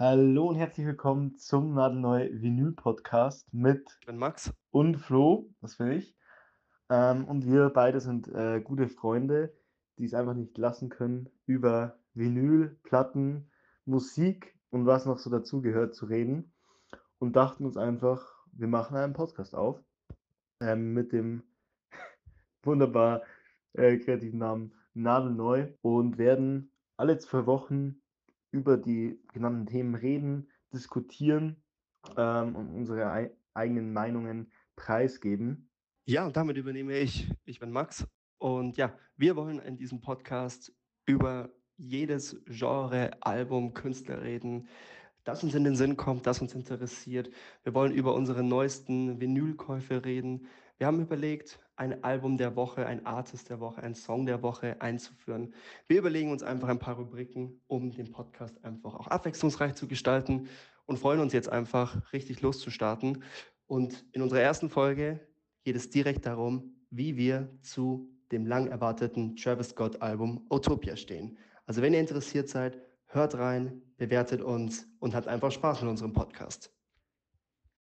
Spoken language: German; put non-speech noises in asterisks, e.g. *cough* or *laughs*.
Hallo und herzlich willkommen zum Nadelneu Vinyl Podcast mit Ich bin Max. und Flo, das bin ich. Ähm, und wir beide sind äh, gute Freunde, die es einfach nicht lassen können, über Vinyl, Platten, Musik und was noch so dazugehört zu reden. Und dachten uns einfach, wir machen einen Podcast auf ähm, mit dem *laughs* wunderbar äh, kreativen Namen Nadelneu und werden alle zwei Wochen über die genannten Themen reden, diskutieren ähm, und unsere ei eigenen Meinungen preisgeben. Ja, und damit übernehme ich. Ich bin Max. Und ja, wir wollen in diesem Podcast über jedes Genre, Album, Künstler reden, das uns in den Sinn kommt, das uns interessiert. Wir wollen über unsere neuesten Vinylkäufe reden. Wir haben überlegt, ein Album der Woche, ein Artist der Woche, ein Song der Woche einzuführen. Wir überlegen uns einfach ein paar Rubriken, um den Podcast einfach auch abwechslungsreich zu gestalten und freuen uns jetzt einfach richtig loszustarten. Und in unserer ersten Folge geht es direkt darum, wie wir zu dem lang erwarteten Travis Scott Album Utopia stehen. Also wenn ihr interessiert seid, hört rein, bewertet uns und habt einfach Spaß mit unserem Podcast.